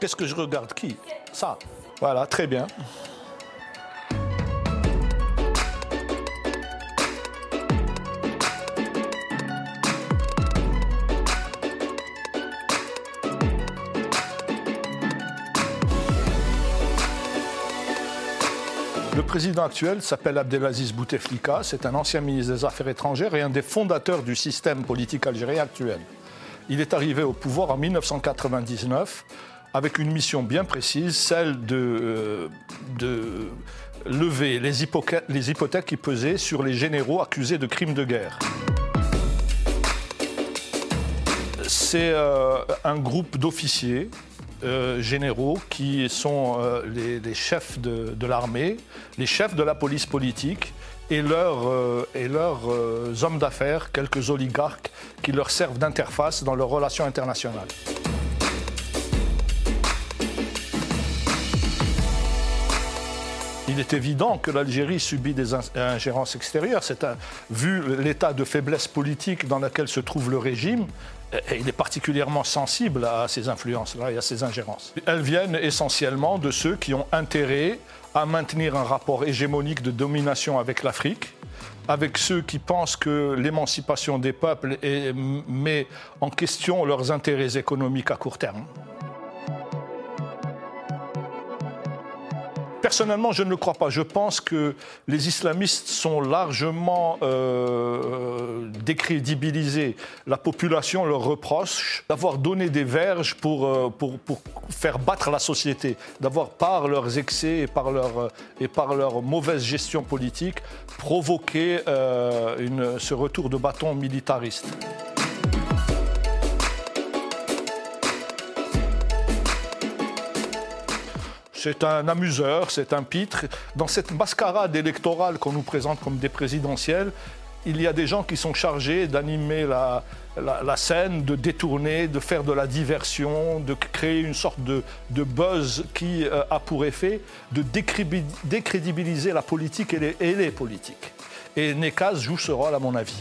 Qu'est-ce que je regarde Qui Ça. Voilà, très bien. Le président actuel s'appelle Abdelaziz Bouteflika, c'est un ancien ministre des Affaires étrangères et un des fondateurs du système politique algérien actuel. Il est arrivé au pouvoir en 1999 avec une mission bien précise, celle de, euh, lever les, hypothèques, qui pesaient sur les généraux accusés de crimes de guerre. C'est euh, un groupe d'officiers euh, généraux qui sont les, chefs de, l'armée, les chefs de la police politique et leurs, hommes d'affaires, quelques oligarques qui leur servent d'interface dans leurs relations internationales. Il est évident que l'Algérie subit des in- ingérences extérieures. Vu l'état de faiblesse politique dans lequel se trouve le régime, euh, il est particulièrement sensible à ces influences-là et à ces ingérences. Elles viennent essentiellement de ceux qui ont intérêt à maintenir un rapport hégémonique de domination avec l'Afrique, avec ceux qui pensent que l'émancipation des peuples met en question leurs intérêts économiques à court terme. Personnellement, je ne le crois pas. Je pense que les islamistes sont largement euh, décrédibilisés. La population leur reproche d'avoir donné des verges pour, euh, pour, faire battre la société, d'avoir, par leurs excès et par leur, euh, mauvaise gestion politique, provoqué euh, ce retour de bâton militariste. C'est un amuseur, c'est un pitre. Dans cette mascarade électorale qu'on nous présente comme des présidentielles, il y a des gens qui sont chargés d'animer la, scène, de détourner, de faire de la diversion, de créer une sorte de, buzz qui euh, a pour effet de décrédibiliser la politique et les, et les politiques. Et Nekaz joue ce rôle, à mon avis.